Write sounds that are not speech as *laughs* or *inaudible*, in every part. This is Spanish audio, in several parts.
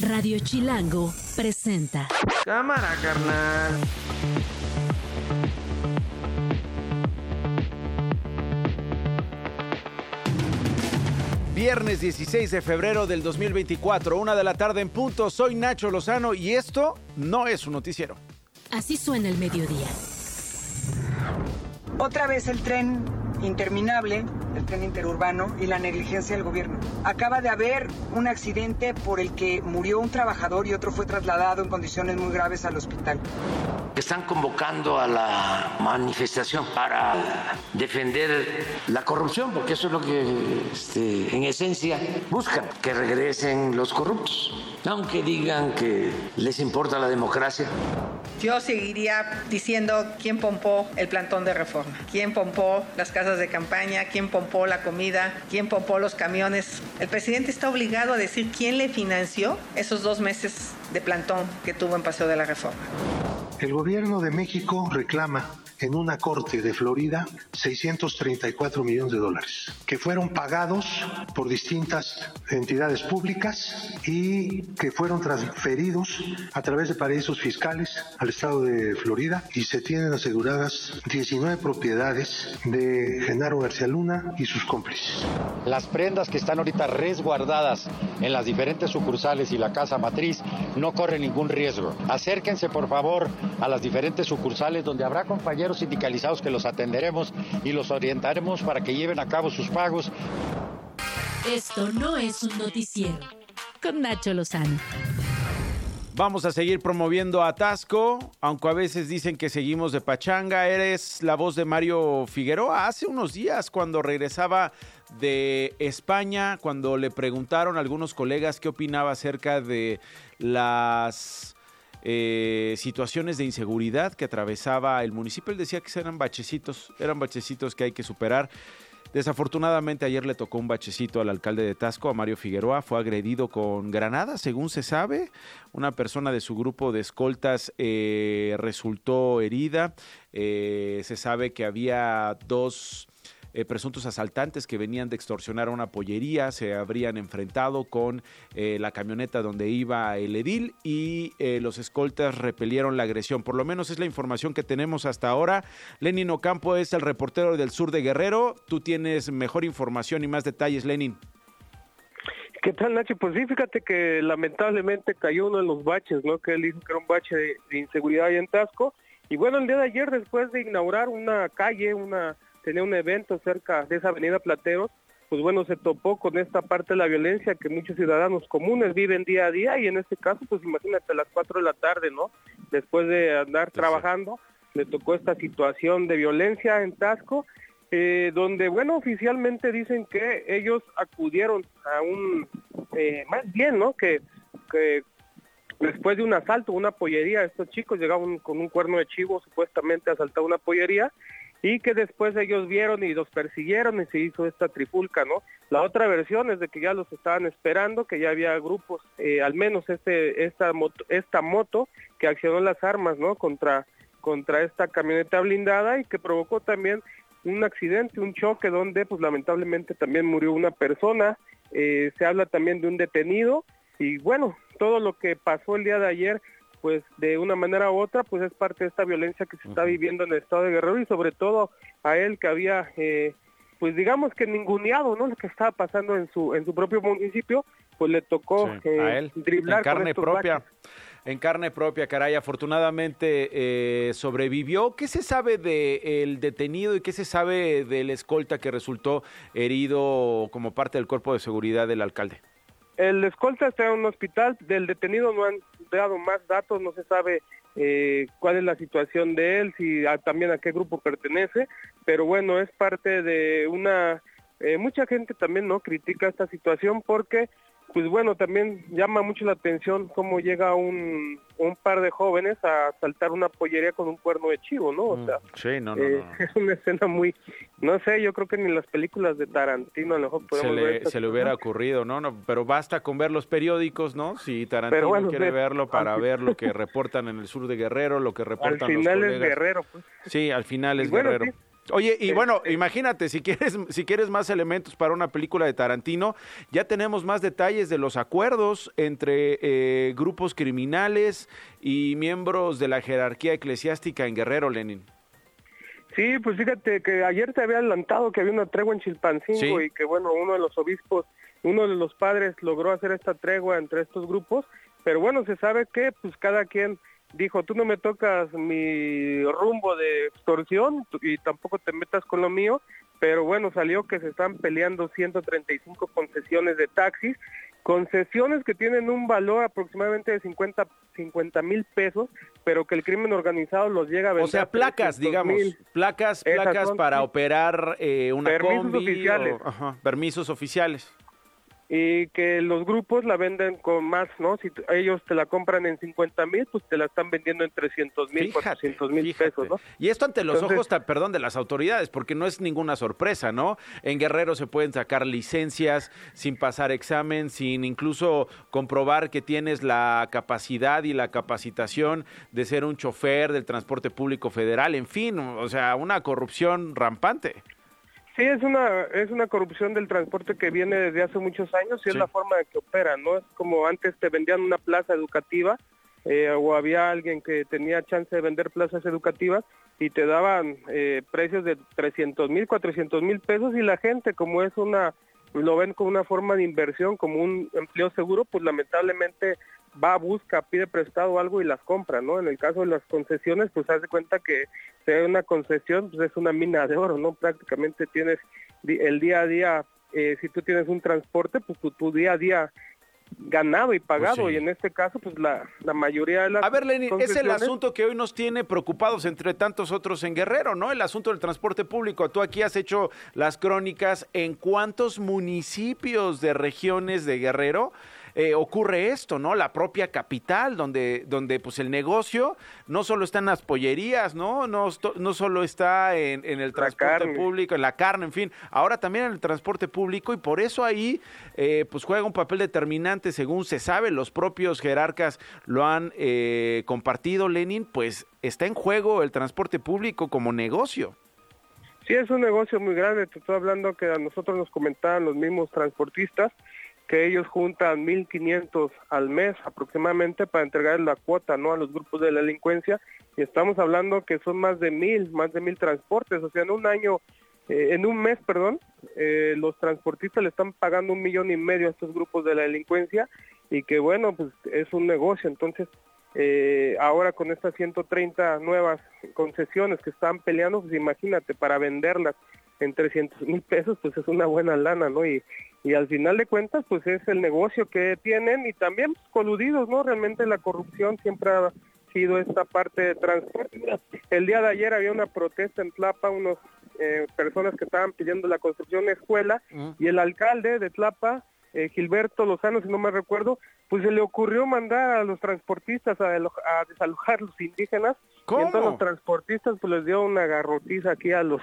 Radio Chilango presenta. Cámara, carnal. Viernes 16 de febrero del 2024, una de la tarde en punto. Soy Nacho Lozano y esto no es un noticiero. Así suena el mediodía. Otra vez el tren interminable, el tren interurbano y la negligencia del gobierno. Acaba de haber un accidente por el que murió un trabajador y otro fue trasladado en condiciones muy graves al hospital. Están convocando a la manifestación para defender la corrupción, porque eso es lo que este, en esencia buscan, que regresen los corruptos, aunque digan que les importa la democracia. Yo seguiría diciendo quién pompó el plantón de reforma, quién pompó las casas de campaña, quién pompó la comida, quién pompó los camiones. El presidente está obligado a decir quién le financió esos dos meses de plantón que tuvo en Paseo de la Reforma. El gobierno de México reclama en una corte de Florida 634 millones de dólares, que fueron pagados por distintas entidades públicas y que fueron transferidos a través de paraísos fiscales al estado de Florida y se tienen aseguradas 19 propiedades de Genaro García Luna y sus cómplices. Las prendas que están ahorita resguardadas en las diferentes sucursales y la casa matriz no corren ningún riesgo. Acérquense por favor a las diferentes sucursales donde habrá compañeros sindicalizados que los atenderemos y los orientaremos para que lleven a cabo sus pagos. Esto no es un noticiero. Con Nacho Lozano. Vamos a seguir promoviendo a Tasco, aunque a veces dicen que seguimos de pachanga. Eres la voz de Mario Figueroa. Hace unos días, cuando regresaba de España, cuando le preguntaron a algunos colegas qué opinaba acerca de las eh, situaciones de inseguridad que atravesaba el municipio. Él decía que eran bachecitos, eran bachecitos que hay que superar. Desafortunadamente ayer le tocó un bachecito al alcalde de Tasco, a Mario Figueroa, fue agredido con granadas, según se sabe. Una persona de su grupo de escoltas eh, resultó herida. Eh, se sabe que había dos eh, presuntos asaltantes que venían de extorsionar a una pollería se habrían enfrentado con eh, la camioneta donde iba el edil y eh, los escoltas repelieron la agresión. Por lo menos es la información que tenemos hasta ahora. Lenin Ocampo es el reportero del sur de Guerrero. Tú tienes mejor información y más detalles, Lenin. ¿Qué tal, Nacho? Pues sí, fíjate que lamentablemente cayó uno de los baches, ¿no? Que él dijo que era un bache de, de inseguridad ahí en Tasco. Y bueno, el día de ayer, después de inaugurar una calle, una tenía un evento cerca de esa avenida Plateros, pues bueno, se topó con esta parte de la violencia que muchos ciudadanos comunes viven día a día y en este caso, pues imagínate a las 4 de la tarde, ¿no? Después de andar trabajando, le tocó esta situación de violencia en Tasco, eh, donde, bueno, oficialmente dicen que ellos acudieron a un, eh, más bien, ¿no? Que, que después de un asalto, una pollería, estos chicos llegaban con un cuerno de chivo supuestamente a asaltar una pollería y que después ellos vieron y los persiguieron y se hizo esta trifulca, ¿no? La otra versión es de que ya los estaban esperando, que ya había grupos, eh, al menos este, esta moto, esta moto que accionó las armas, ¿no? Contra, contra esta camioneta blindada y que provocó también un accidente, un choque donde pues lamentablemente también murió una persona, eh, se habla también de un detenido y bueno, todo lo que pasó el día de ayer pues de una manera u otra pues es parte de esta violencia que se está viviendo en el estado de Guerrero y sobre todo a él que había eh, pues digamos que ninguneado no lo que estaba pasando en su en su propio municipio pues le tocó sí, eh, a él, driblar en carne con propia. baches. En carne propia, caray, afortunadamente eh, sobrevivió. ¿Qué se sabe del detenido y qué se sabe del escolta que resultó herido como parte del cuerpo de seguridad del alcalde? El escolta está en un hospital, del detenido no han dado más datos, no se sabe eh, cuál es la situación de él, si también a qué grupo pertenece, pero bueno, es parte de una... eh, mucha gente también no critica esta situación porque, pues bueno, también llama mucho la atención cómo llega un, un par de jóvenes a saltar una pollería con un cuerno de chivo, ¿no? O sea, Sí, no, no, eh, no. *laughs* es una escena muy, no sé, yo creo que ni en las películas de Tarantino a lo mejor Se podemos ver le, esta se le hubiera ocurrido, ¿no? no Pero basta con ver los periódicos, ¿no? Si Tarantino bueno, quiere ve- verlo para al- ver lo que *laughs* reportan en el sur de Guerrero, lo que Al reportan los final es guerrero, pues. Sí, al final Y es bueno, Guerrero. sí, Oye, y bueno, imagínate, si quieres, si quieres más elementos para una película de Tarantino, ya tenemos más detalles de los acuerdos entre eh, grupos criminales y miembros de la jerarquía eclesiástica en Guerrero, Lenin. Sí, pues fíjate que ayer te había adelantado que había una tregua en Chilpancingo y que bueno, uno de los obispos, uno de los padres logró hacer esta tregua entre estos grupos, pero bueno, se sabe que pues cada quien dijo, tú no me tocas mi rumbo de extorsión y tampoco te metas con lo mío, pero bueno, salió que se están peleando 135 concesiones de taxis, concesiones que tienen un valor aproximadamente de 50 mil pesos, pero que el crimen organizado los llega a vender. O sea, placas, digamos, placas, placas para operar eh, una permisos oficiales. permisos oficiales y que los grupos la venden con más, ¿no? Si ellos te la compran en 50 mil, pues te la están vendiendo en 300 mil, 400 mil pesos, ¿no? Y esto ante los ojos, perdón, de las autoridades, porque no es ninguna sorpresa, ¿no? En Guerrero se pueden sacar licencias sin pasar examen, sin incluso comprobar que tienes la capacidad y la capacitación de ser un chofer del transporte público federal, en fin, o sea, una corrupción rampante. Sí, es una, es una corrupción del transporte que viene desde hace muchos años y es la forma de que opera, ¿no? Es como antes te vendían una plaza educativa eh, o había alguien que tenía chance de vender plazas educativas y te daban eh, precios de 300 mil, 400 mil pesos y la gente como es una, lo ven como una forma de inversión, como un empleo seguro, pues lamentablemente va, busca, pide prestado algo y las compra, ¿no? En el caso de las concesiones, pues haz de cuenta que si hay una concesión, pues es una mina de oro, ¿no? Prácticamente tienes el día a día, eh, si tú tienes un transporte, pues tu, día a día ganado y pagado pues y en este caso pues la, la mayoría de las A ver Lenin, es el asunto que hoy nos tiene preocupados entre tantos otros en Guerrero, ¿no? El asunto del transporte público. Tú aquí has hecho las crónicas en cuántos municipios de regiones de Guerrero eh, ocurre esto, ¿no? La propia capital, donde, donde pues el negocio no solo está en las pollerías, ¿no? No, no solo está en, el transporte público, en la carne, en fin, ahora también en el transporte público y por eso ahí eh, pues juega un papel determinante, según se sabe, los propios jerarcas lo han eh, compartido, Lenin, pues está en juego el transporte público como negocio. Sí, es un negocio muy grande, te estoy hablando que a nosotros nos comentaban los mismos transportistas que ellos juntan 1.500 al mes aproximadamente para entregar la cuota no a los grupos de delincuencia. Y estamos hablando que son más de mil, más de mil transportes, o sea, en un año, eh, en un mes, perdón, eh, los transportistas le están pagando un millón y medio a estos grupos de la delincuencia y que bueno, pues es un negocio, entonces eh, ahora con estas 130 nuevas concesiones que están peleando, pues imagínate, para venderlas en 300 mil pesos, pues es una buena lana, ¿no? Y, y al final de cuentas pues es el negocio que tienen y también pues, coludidos, ¿no? Realmente la corrupción siempre ha sido esta parte de transporte. El día de ayer había una protesta en Tlapa, unos eh, personas que estaban pidiendo la construcción de escuela mm. y el alcalde de Tlapa eh, Gilberto Lozano, si no me recuerdo, pues se le ocurrió mandar a los transportistas a, desalojar los indígenas. Y entonces los transportistas pues les dio una garrotiza aquí a los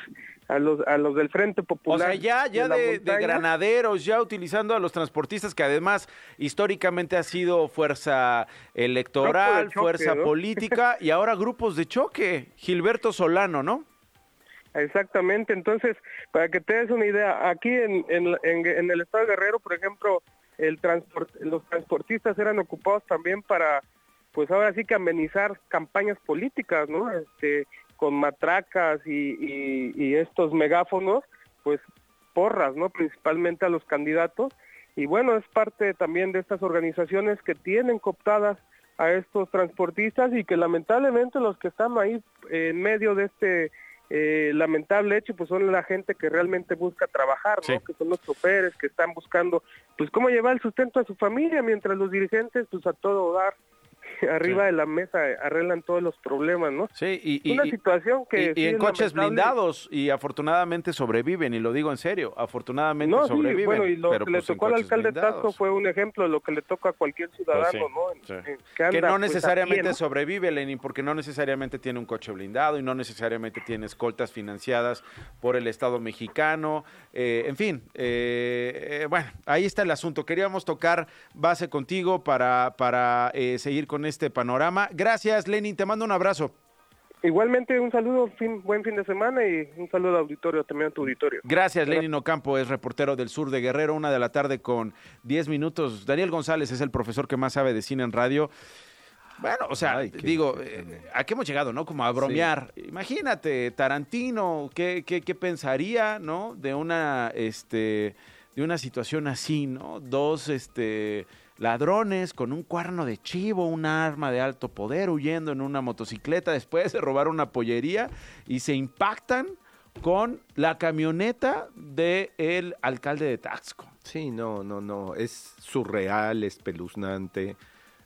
a los a los del Frente Popular. O sea, ya ya de, granaderos, ya utilizando a los transportistas que además históricamente ha sido fuerza electoral, fuerza política y ahora grupos de choque. Gilberto Solano, ¿no? Exactamente, entonces, para que te des una idea, aquí en, en, el estado de Guerrero, por ejemplo, el transport, los transportistas eran ocupados también para, pues ahora sí que amenizar campañas políticas, ¿no? Este, con matracas y, y, estos megáfonos, pues porras, ¿no? Principalmente a los candidatos. Y bueno, es parte también de estas organizaciones que tienen cooptadas a estos transportistas y que lamentablemente los que están ahí en medio de este eh, lamentable hecho, pues son la gente que realmente busca trabajar, ¿no? Que son los choferes que están buscando, pues cómo llevar el sustento a su familia, mientras los dirigentes, pues a todo dar *laughs* arriba de la mesa arreglan todos los problemas, ¿no? Sí, y, una situación que... Y, en coches blindados y afortunadamente sobreviven, y lo digo en serio, afortunadamente sobreviven. bueno, y lo que le pues, tocó al alcalde Tasco fue un ejemplo de lo que le toca a cualquier pues ciudadano, ¿no? que, no pues, necesariamente sobrevive, Lenin, porque no necesariamente tiene un coche blindado y no necesariamente tiene escoltas financiadas por el Estado mexicano, eh, en fin, eh, eh, bueno, ahí está el asunto. Queríamos tocar base contigo para, para seguir con este panorama. Gracias, Lenin, te mando un abrazo. Igualmente, un saludo, fin, buen fin de semana y un saludo al auditorio, también a tu auditorio. Gracias, Lenin Ocampo, es reportero del sur de Guerrero, una de la tarde con 10 minutos. Daniel González es el profesor que más sabe de cine en radio. Bueno, o sea, digo, eh, ¿a qué hemos llegado, no? Como a bromear. Imagínate, Tarantino, ¿qué, qué, qué pensaría, no? De una, este, de una situación así, ¿no? Dos, este ladrones con un cuerno de chivo, un arma de alto poder, huyendo en una motocicleta después de robar una pollería y se impactan con la camioneta del el alcalde de Taxco. Sí, no, no, no, es surreal, espeluznante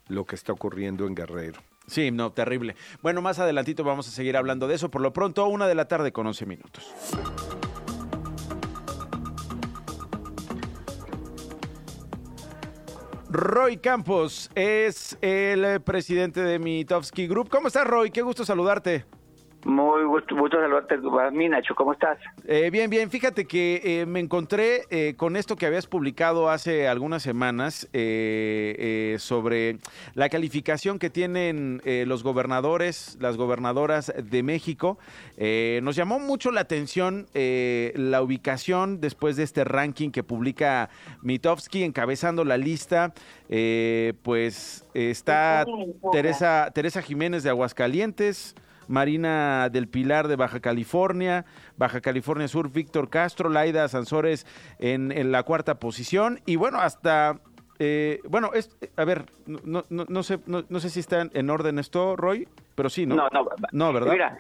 lo que está ocurriendo en Guerrero. Sí, no, terrible. Bueno, más adelantito vamos a seguir hablando de eso. Por lo pronto, una de la tarde con 11 minutos. Roy Campos es el presidente de Mitofsky Group. ¿Cómo estás, Roy? Qué gusto saludarte. Muy gusto, gusto saludarte a mí, Nacho. ¿Cómo estás? Eh, bien, bien. Fíjate que eh, me encontré eh, con esto que habías publicado hace algunas semanas sobre la calificación que tienen los gobernadores, las gobernadoras de México. nos llamó mucho la atención la ubicación después de este ranking que publica Mitofsky encabezando la lista. pues está Teresa, Teresa Jiménez de Aguascalientes. Marina del Pilar de Baja California, Baja California Sur, Víctor Castro, Laida Sansores en, en la cuarta posición y bueno, hasta eh, bueno, es, a ver, no, no, no sé, no, no, sé si está en orden esto, Roy, pero sí, ¿no? No, no, no ¿verdad? Mira,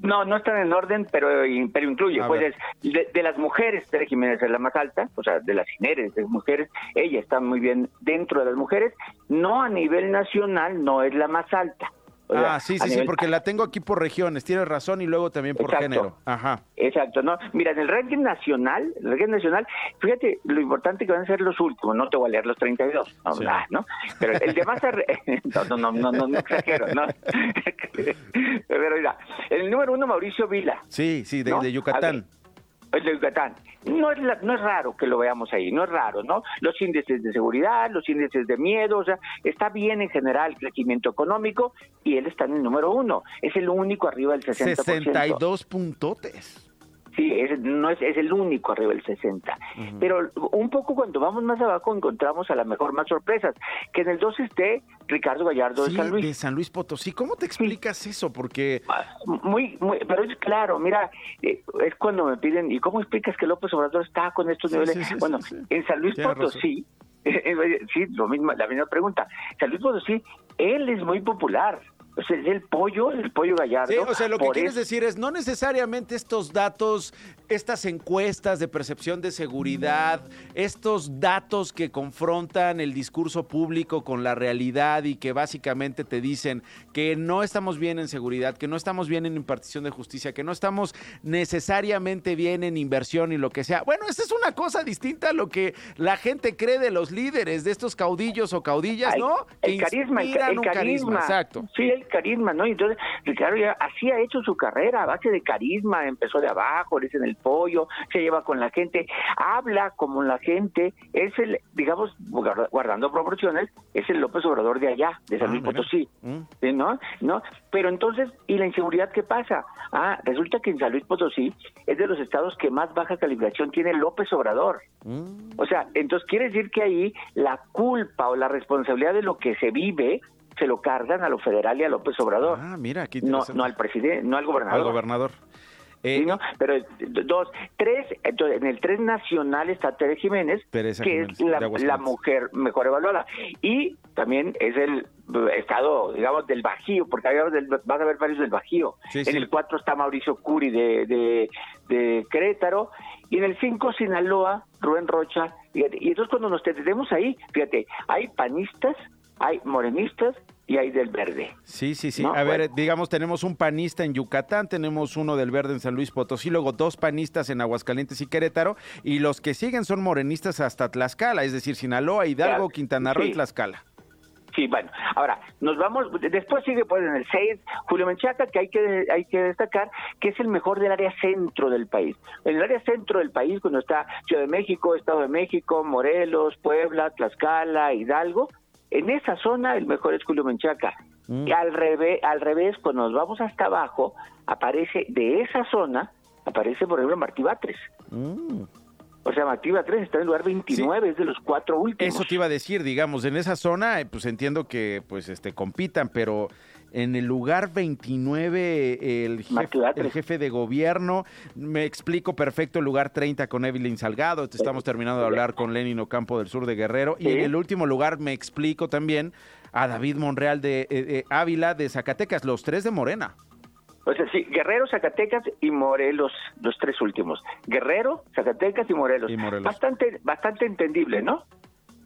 no, no están en orden, pero, pero incluye, pues, de, de, las mujeres, Tere Jiménez es la más alta, o sea, de las de mujeres, ella está muy bien dentro de las mujeres, no a nivel nacional, no es la más alta ah, sí, sí, sí, porque la tengo aquí por regiones, tienes razón, y luego también por género. Ajá. Exacto, ¿no? Mira, en el ranking nacional, el ranking nacional, fíjate lo importante que van a ser los últimos, no te voy a leer los 32, no, ¿no? Pero el de más... *laughs* no, no, no, no, no, exagero, ¿no? *laughs* Pero mira, el número uno, Mauricio Vila. Sí, sí, de, de Yucatán el de Yucatán. No es, no es raro que lo veamos ahí, no es raro, ¿no? Los índices de seguridad, los índices de miedo, o sea, está bien en general el crecimiento económico y él está en el número uno. Es el único arriba del 60%. 62 puntotes. Sí, es, no es, es el único arriba del 60. Pero un poco cuando vamos más abajo encontramos a la mejor más sorpresas, que en el 2 esté Ricardo Gallardo de San Luis. de San Luis Potosí. ¿Cómo te explicas eso? Porque... Ah, muy, muy, pero es claro, mira, eh, es cuando me piden, ¿y cómo explicas que López Obrador está con estos niveles? bueno, en San Luis Potosí, *laughs* sí, lo mismo, la misma pregunta. San Luis Potosí, él es muy popular el pollo, el pollo gallardo. Sí, o sea, lo que quieres decir es, no necesariamente estos datos, estas encuestas de percepción de seguridad, estos datos que confrontan el discurso público con la realidad y que básicamente te dicen que no estamos bien en seguridad, que no estamos bien en impartición de justicia, que no estamos necesariamente bien en inversión y lo que sea. Bueno, esa es una cosa distinta a lo que la gente cree de los líderes, de estos caudillos o caudillas, ¿no? El, carisma, el, carisma, carisma. Exacto. Sí, el carisma, ¿no? Y entonces Ricardo ya así ha hecho su carrera a base de carisma, empezó de abajo, le dicen el pollo, se lleva con la gente, habla como la gente, es el, digamos, guardando proporciones, es el López Obrador de allá, de San ah, Luis Potosí, mm. ¿no? ¿no? Pero entonces, ¿y la inseguridad qué pasa? Ah, resulta que en San Luis Potosí es de los estados que más baja calificación tiene López Obrador. Mm. O sea, entonces quiere decir que ahí la culpa o la responsabilidad de lo que se vive se lo cargan a lo federal y a López Obrador. Ah, mira, aquí no, no al presidente, no al gobernador. Al gobernador. Eh, ¿no? Pero dos, tres, entonces, en el tres nacional está Tere Jiménez, que es la, mujer mejor evaluada. Y también es el estado, digamos, del Bajío, porque del, vas a ver varios del Bajío. en el cuatro está Mauricio Curi de, de, de Querétaro. Y en el cinco, Sinaloa, Rubén Rocha. Y entonces cuando nos tenemos ahí, fíjate, hay panistas, hay morenistas y hay del verde. Sí, sí, sí. A ver, digamos, tenemos un panista en Yucatán, tenemos uno del verde en San Luis Potosí, luego dos panistas en Aguascalientes y Querétaro, y los que siguen son morenistas hasta Tlaxcala, es decir, Sinaloa, Hidalgo, Quintana Roo y Tlaxcala. Sí, bueno, ahora nos vamos, después sigue pues en el 6 Julio Menchaca, que hay que hay que destacar que es el mejor del área centro del país. En el área centro del país, cuando está Ciudad de México, Estado de México, Morelos, Puebla, Tlaxcala, Hidalgo, en esa zona el mejor es Julio Menchaca. Y al revés, al revés, cuando nos vamos hasta abajo, aparece de esa zona, aparece por ejemplo Martí Batres. Mm. O sea, Martí Batres está en el lugar 29, es de los cuatro últimos. Eso te iba a decir, digamos, en esa zona, eh, pues entiendo que pues este compitan, pero en el lugar 29 el jefe, el jefe de gobierno, me explico perfecto el lugar 30 con Evelyn Salgado, estamos terminando de hablar con Lenin Ocampo del sur de Guerrero, y en el último lugar me explico también a David Monreal de eh, Ávila de Zacatecas, los tres de Morena. O sea, sí, Guerrero, Zacatecas y Morelos, los tres últimos. Guerrero, Zacatecas y Morelos. Bastante, bastante entendible, ¿no?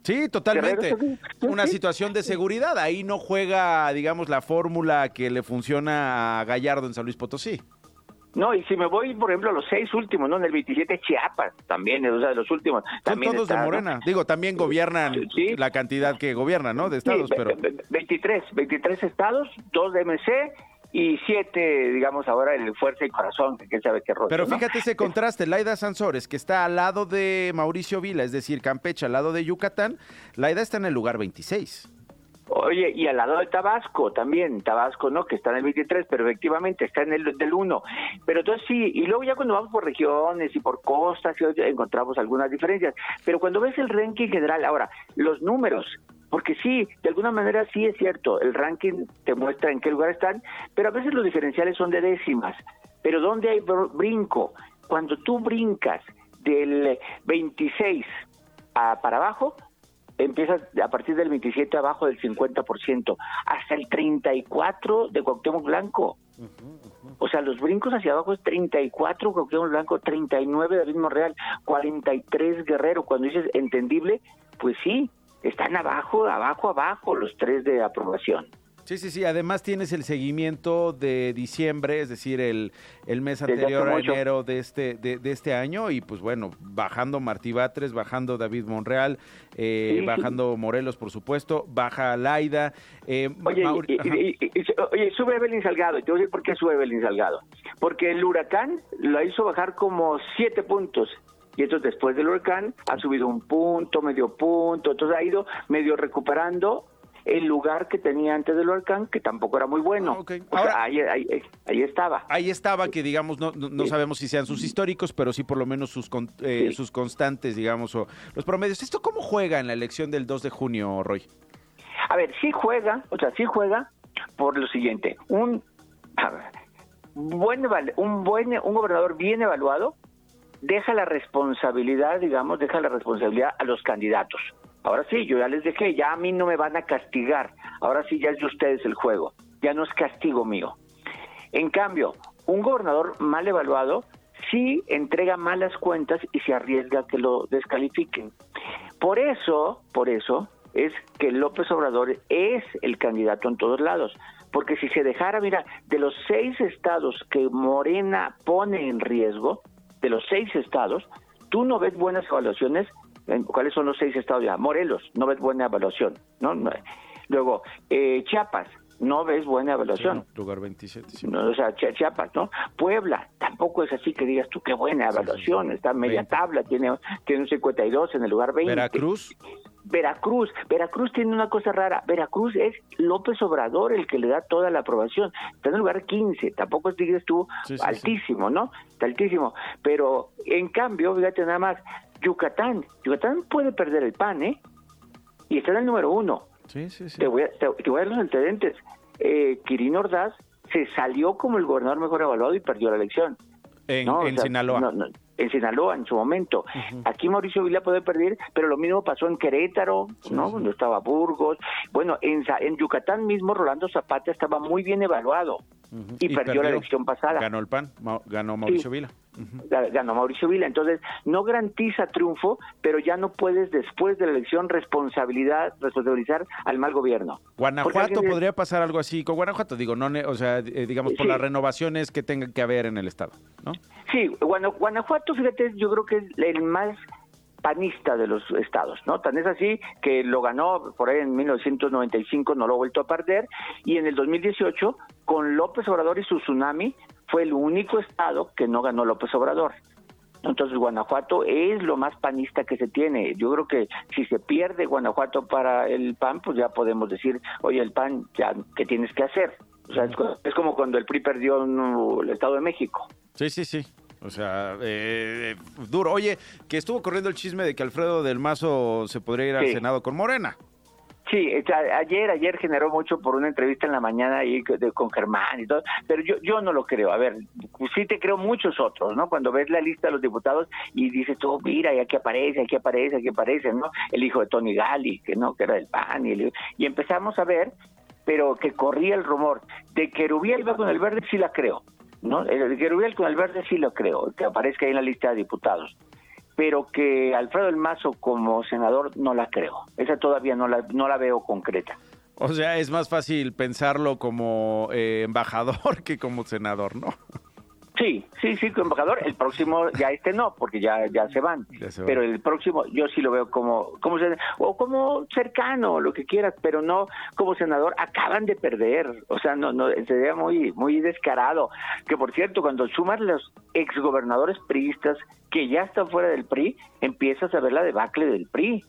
Sí, totalmente. Una situación de seguridad. Ahí no juega, digamos, la fórmula que le funciona a Gallardo en San Luis Potosí. No, y si me voy, por ejemplo, a los seis últimos, ¿no? En el 27 Chiapas también, o sea, los últimos. También Son todos de Morena. Digo, también gobiernan la cantidad que gobiernan, ¿no? De estados, pero... 23, 23 estados, dos de MC y siete, digamos, ahora el Fuerza y Corazón, que quién sabe qué rollo. Pero fíjate ese contraste, Laida Sansores, que está al lado de Mauricio Vila, es decir, Campeche, al lado de Yucatán, Laida está en el lugar 26. Oye, y al lado de Tabasco también, Tabasco, ¿no? Que está en el 23, pero efectivamente está en el del 1. Pero entonces sí, y luego ya cuando vamos por regiones y por costas, encontramos algunas diferencias. Pero cuando ves el ranking general, ahora, los números, porque sí, de alguna manera sí es cierto, el ranking te muestra en qué lugar están, pero a veces los diferenciales son de décimas. Pero ¿dónde hay brinco? Cuando tú brincas del 26 a, para abajo, empiezas a partir del 27 abajo del 50%, hasta el 34 de Cuauhtémoc Blanco. O sea, los brincos hacia abajo es 34 Cuauhtémoc Blanco, 39 de ritmo real, 43 Guerrero. Cuando dices entendible, pues sí, están abajo, abajo, abajo los tres de aprobación. Sí, sí, sí. Además tienes el seguimiento de diciembre, es decir, el, el mes anterior a enero de este, de, este año. Y pues bueno, bajando Martí Batres, bajando David Monreal, eh, bajando Morelos, por supuesto, baja Laida. Eh, oye, oye, sube Evelyn Salgado. Te voy a decir por qué sube Evelyn Salgado. Porque el huracán lo hizo bajar como siete puntos y entonces después del huracán ha subido un punto, medio punto, entonces ha ido medio recuperando el lugar que tenía antes del huracán, que tampoco era muy bueno. Ah, ahí, estaba. Ahí estaba, que digamos, no, no, sabemos si sean sus históricos, pero sí por lo menos sus, eh, sus constantes, digamos, o los promedios. ¿Esto cómo juega en la elección del 2 de junio, Roy? A ver, sí juega, o sea, sí juega por lo siguiente. Un, buen, un, buen, un gobernador bien evaluado deja la responsabilidad, digamos, deja la responsabilidad a los candidatos. Ahora sí, yo ya les dejé, ya a mí no me van a castigar. Ahora sí, ya es de ustedes el juego. Ya no es castigo mío. En cambio, un gobernador mal evaluado sí entrega malas cuentas y se arriesga a que lo descalifiquen. Por eso, por eso es que López Obrador es el candidato en todos lados. Porque si se dejara, mira, de los seis estados que Morena pone en riesgo, de los seis estados, tú no ves buenas evaluaciones. ¿Cuáles son los seis estados ya? Morelos, no ves buena evaluación. ¿no? Luego, eh, Chiapas, no ves buena evaluación. lugar 27. No, o sea, Chiapas, ¿no? Puebla, tampoco es así que digas tú qué buena evaluación, está media tabla, tiene, tiene un 52 en el lugar 20. Veracruz. Veracruz, Veracruz tiene una cosa rara, Veracruz es López Obrador el que le da toda la aprobación, está en el lugar 15, tampoco digas tú altísimo, ¿no? Está altísimo, pero en cambio, fíjate nada más, Yucatán, Yucatán puede perder el pan, ¿eh? Y está en el número uno. Sí, sí, sí. Te voy a, te, voy a dar los antecedentes. Eh, Quirino Ordaz se salió como el gobernador mejor evaluado y perdió la elección. En, en Sinaloa en Sinaloa en su momento. Aquí Mauricio Vila puede perder, pero lo mismo pasó en Querétaro, ¿no? Cuando estaba Burgos. Bueno, en, en Yucatán mismo Rolando Zapata estaba muy bien evaluado y, perdió, la elección pasada. Ganó el PAN, ganó Mauricio Vila. Ganó Mauricio Vila. Entonces, no garantiza triunfo, pero ya no puedes después de la elección responsabilidad, responsabilizar al mal gobierno. Guanajuato podría pasar algo así con Guanajuato, digo, no, o sea, eh, digamos por las renovaciones que tenga que haber en el estado, ¿no? Sí, Guanajuato, fíjate, yo creo que es el más panista de los estados, ¿no? Tan es así que lo ganó por ahí en 1995, no lo ha vuelto a perder, y en el 2018, con López Obrador y su tsunami, fue el único estado que no ganó López Obrador. Entonces Guanajuato es lo más panista que se tiene. Yo creo que si se pierde Guanajuato para el PAN, pues ya podemos decir, oye, el PAN, ya, ¿qué tienes que hacer? O sea, es, como cuando el PRI perdió en el Estado de México. Sí, sí, sí. O sea, eh, duro. Oye, que estuvo corriendo el chisme de que Alfredo del Mazo se podría ir al Senado con Morena. Sí, ayer, ayer generó mucho por una entrevista en la mañana ahí con Germán y todo, pero yo, yo no lo creo. A ver, sí te creo muchos otros, ¿no? Cuando ves la lista de los diputados y dices tú, oh, mira, y aquí aparece, aquí aparece, aquí aparece, ¿no? El hijo de Tony Gali, que no, que era del PAN, y, y empezamos a ver, pero que corría el rumor de que Rubiel iba con el verde, sí la creo, ¿no? El que Rubiel con el verde sí lo creo, que aparezca ahí en la lista de diputados pero que Alfredo El Mazo como senador no la creo. Esa todavía no la, no la veo concreta. O sea, es más fácil pensarlo como eh, embajador *laughs* que como senador, ¿no? Sí, sí, sí, como embajador. El próximo, ya este no, porque ya, ya se van. Pero el próximo, yo sí lo veo como, como o como cercano, lo que quieras, pero no como senador. Acaban de perder, o sea, no, no, sería muy, muy descarado. Que por cierto, cuando suman los exgobernadores priistas que ya están fuera del PRI, empiezas a ver la debacle del PRI.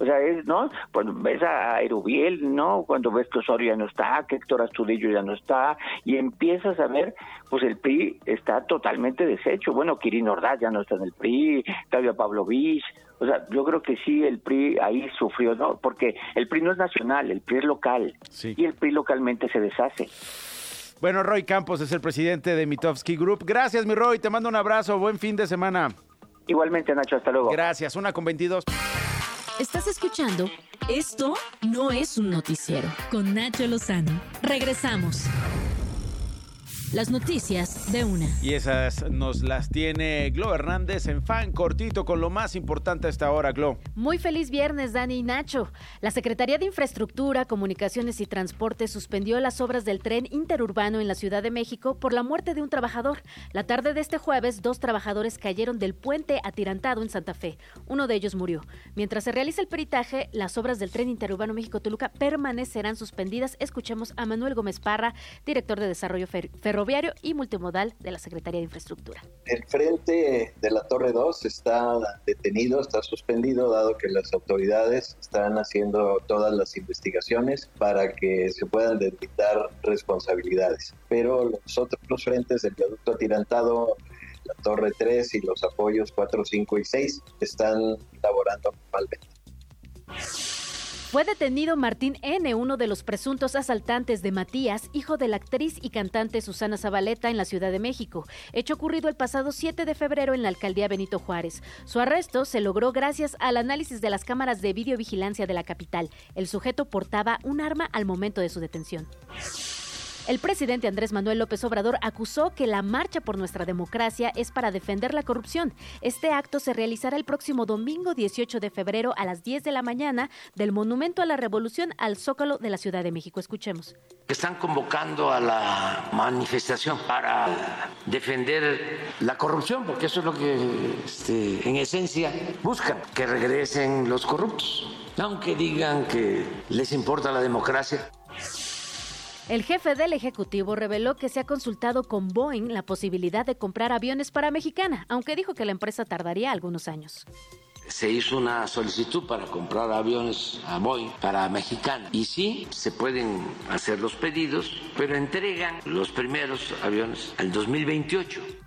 O sea, es, ¿no? Cuando ves a Erubiel, ¿no? Cuando ves que Osorio ya no está, que Héctor Astudillo ya no está, y empiezas a ver, pues el PRI está totalmente deshecho. Bueno, Kirin Ordaz ya no está en el PRI, Claudio Pavlovich, o sea, yo creo que sí, el PRI ahí sufrió, ¿no? Porque el PRI no es nacional, el PRI es local, y el PRI localmente se deshace. Bueno, Roy Campos es el presidente de Mitofsky Group. Gracias, mi Roy. Te mando un abrazo. Buen fin de semana. Igualmente, Nacho. Hasta luego. Gracias. Una con 22. Estás escuchando Esto no es un noticiero con Nacho Lozano. Regresamos. Las noticias de una. Y esas nos las tiene Glo Hernández en fan cortito con lo más importante a esta hora, Glo. Muy feliz viernes, Dani y Nacho. La Secretaría de Infraestructura, Comunicaciones y Transporte suspendió las obras del tren interurbano en la Ciudad de México por la muerte de un trabajador. La tarde de este jueves, dos trabajadores cayeron del puente atirantado en Santa Fe. Uno de ellos murió. Mientras se realiza el peritaje, las obras del tren interurbano México-Toluca permanecerán suspendidas. Escuchemos a Manuel Gómez Parra, director de Desarrollo Ferroviario y multimodal de la Secretaría de Infraestructura. El frente de la Torre 2 está detenido, está suspendido, dado que las autoridades están haciendo todas las investigaciones para que se puedan delimitar responsabilidades. Pero los otros frentes del viaducto atirantado la Torre 3 y los apoyos 4, 5 y 6 están laborando normalmente. Fue detenido Martín N., uno de los presuntos asaltantes de Matías, hijo de la actriz y cantante Susana Zabaleta en la Ciudad de México, hecho ocurrido el pasado 7 de febrero en la alcaldía Benito Juárez. Su arresto se logró gracias al análisis de las cámaras de videovigilancia de la capital. El sujeto portaba un arma al momento de su detención. El presidente Andrés Manuel López Obrador acusó que la marcha por nuestra democracia es para defender la corrupción. Este acto se realizará el próximo domingo 18 de febrero a las 10 de la mañana del Monumento a la Revolución al Zócalo de la Ciudad de México. Escuchemos. Están convocando a la manifestación para defender la corrupción, porque eso es lo que este, en esencia buscan, que regresen los corruptos. Aunque digan que les importa la democracia, el jefe del Ejecutivo reveló que se ha consultado con Boeing la posibilidad de comprar aviones para Mexicana, aunque dijo que la empresa tardaría algunos años se hizo una solicitud para comprar aviones a Boeing para Mexicana. Y sí, se pueden hacer los pedidos, pero entregan los primeros aviones al 2028.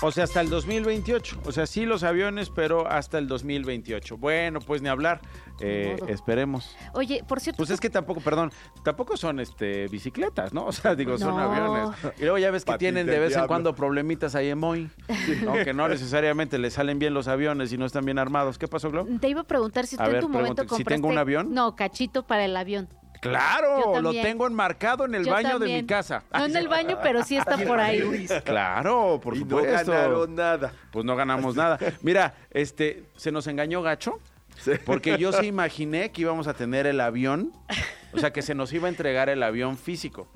O sea, hasta el 2028. O sea, sí los aviones, pero hasta el 2028. Bueno, pues ni hablar. Eh, esperemos. Oye, por cierto. Pues es que tampoco, perdón, tampoco son este bicicletas, ¿no? *laughs* O sea, digo, son aviones. Y luego ya ves que tienen de vez en cuando problemitas ahí en Moy, *laughs* que no necesariamente les salen bien los aviones y no están bien armados. ¿Qué pasó, Glo? Te iba a preguntar si tú en tu momento compraste... ¿Si tengo un avión? No, cachito para el avión. Claro, lo tengo enmarcado en el baño de mi casa. No en el baño, pero sí está *laughs* por ahí. Claro, por supuesto. No ganaron nada. Pues no ganamos nada. Mira, este, se nos engañó gacho. Porque yo sí *laughs* imaginé que íbamos a tener el avión, o sea, que se nos iba a entregar el avión físico.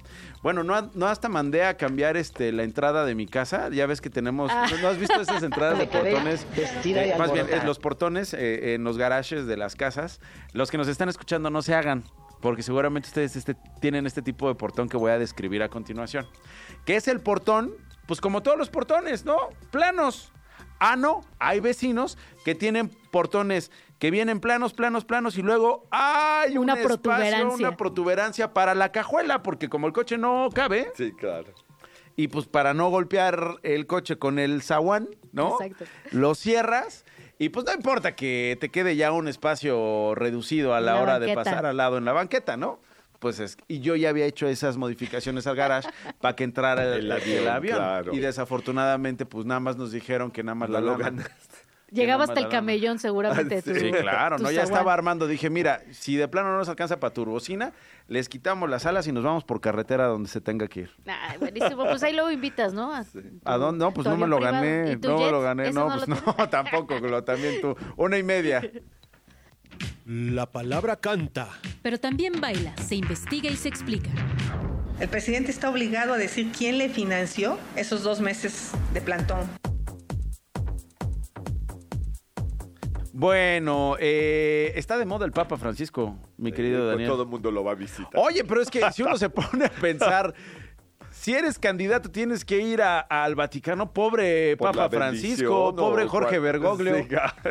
Bueno, no, no hasta mandé a cambiar este la entrada de mi casa. Ya ves que tenemos, ah. ¿no has visto esas entradas de *laughs* portones? Eh, más bien, los portones eh, en los garajes de las casas. Los que nos están escuchando no se hagan porque seguramente ustedes este, tienen este tipo de portón que voy a describir a continuación. Que es el portón pues como todos los portones, ¿no? Planos. Ah, no, hay vecinos que tienen portones que vienen planos, planos, planos y luego hay Una un espacio, protuberancia. una protuberancia para la cajuela, porque como el coche no cabe, Sí, claro. y pues para no golpear el coche con el zaguán, ¿no? Exacto. Lo cierras y pues no importa que te quede ya un espacio reducido a la, La hora de pasar al lado en la banqueta, ¿no? Pues es, y yo ya había hecho esas modificaciones al garage *laughs* para que entrara el, El el avión. claro. Y desafortunadamente, pues nada más nos dijeron que nada más la lo lana. ganaste. Llegaba hasta el camellón seguramente. Ah, tu- Sí, claro, ¿no? Ya estaba armando. Dije, mira, si de plano no nos alcanza para turbocina, les quitamos las alas y nos vamos por carretera donde se tenga que ir. Ay, buenísimo. Pues ahí luego invitas, ¿no? A, ¿A dónde? No, pues no me lo privado. gané. ¿Y tu No me jet? lo gané. ¿Eso No, no pues lo no, *laughs* tampoco. Lo, también tú. Una y media. La palabra canta. Pero también baila, se investiga y se explica. El presidente está obligado a decir quién le financió esos dos meses de plantón. Bueno, eh, está de moda el Papa Francisco, mi querido Daniel. Todo el mundo lo va a visitar. Oye, pero es que si uno se *laughs* pone a pensar, si eres candidato tienes que ir a- al Vaticano, pobre Por Papa Francisco, pobre Jorge Bergoglio.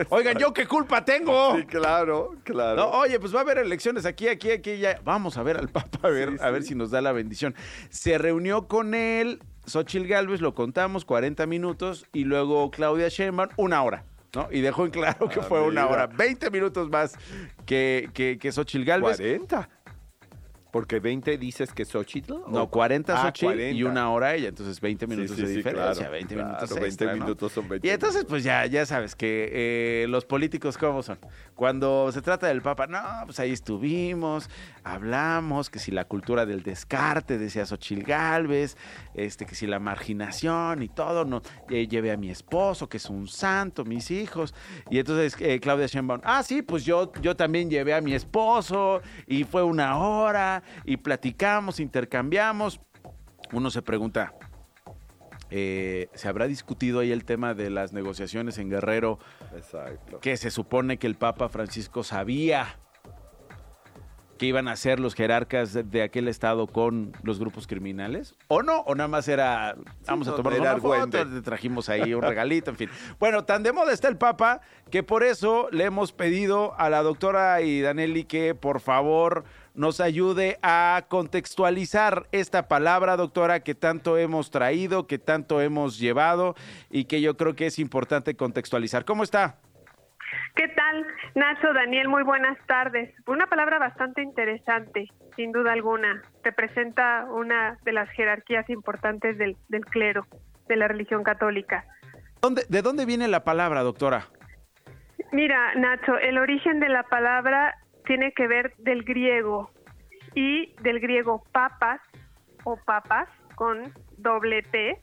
Oigan, ¿yo qué culpa tengo? Sí, claro, claro. No, oye, pues va a haber elecciones aquí, aquí, aquí, ya. Vamos a ver al Papa, a ver, Sí, a ver sí. si nos da la bendición. Se reunió con él, Xochil Gálvez, lo contamos, 40 minutos, y luego Claudia Sheinbaum, una hora. ¿No? Y dejó en claro que Ah, fue una mira. hora, 20 minutos más que, que, que Xochil Gálvez. 40. Porque 20 dices que Xochitl. No, ¿o? 40 Ah, Xochitl y 40. una hora ella, entonces 20 minutos sí, de sí, diferencia, claro, 20 claro, minutos 20 extra, ¿no? minutos son 20 Y entonces, pues ya, ya sabes que eh, los políticos, ¿cómo son? Cuando se trata del Papa, no, pues ahí estuvimos, hablamos, que si la cultura del descarte, decía Xochil Gálvez, este, que si la marginación y todo, no, eh, llevé a mi esposo, que es un santo, mis hijos. Y entonces eh, Claudia Sheinbaum, ah, sí, pues yo, yo también llevé a mi esposo y fue una hora y platicamos, intercambiamos. Uno se pregunta, eh, ¿se habrá discutido ahí el tema de las negociaciones en Guerrero Exacto. que se supone que el Papa Francisco sabía que iban a hacer los jerarcas de, aquel estado con los grupos criminales? ¿O no? ¿O nada más era, vamos a tomar una foto, te trajimos ahí un regalito, en fin. Bueno, tan de moda está el Papa que por eso le hemos pedido a la doctora y Danelli que por favor nos ayude a contextualizar esta palabra, doctora, que tanto hemos traído, que tanto hemos llevado y que yo creo que es importante contextualizar. ¿Cómo está? ¿Qué tal, Nacho, Daniel? Muy buenas tardes. Una palabra bastante interesante, sin duda alguna. Representa una de las jerarquías importantes del, del clero, de la religión católica. ¿Dónde- ¿De dónde viene la palabra, doctora? Mira, Nacho, el origen de la palabra tiene que ver del griego y del griego papas o papas con doble P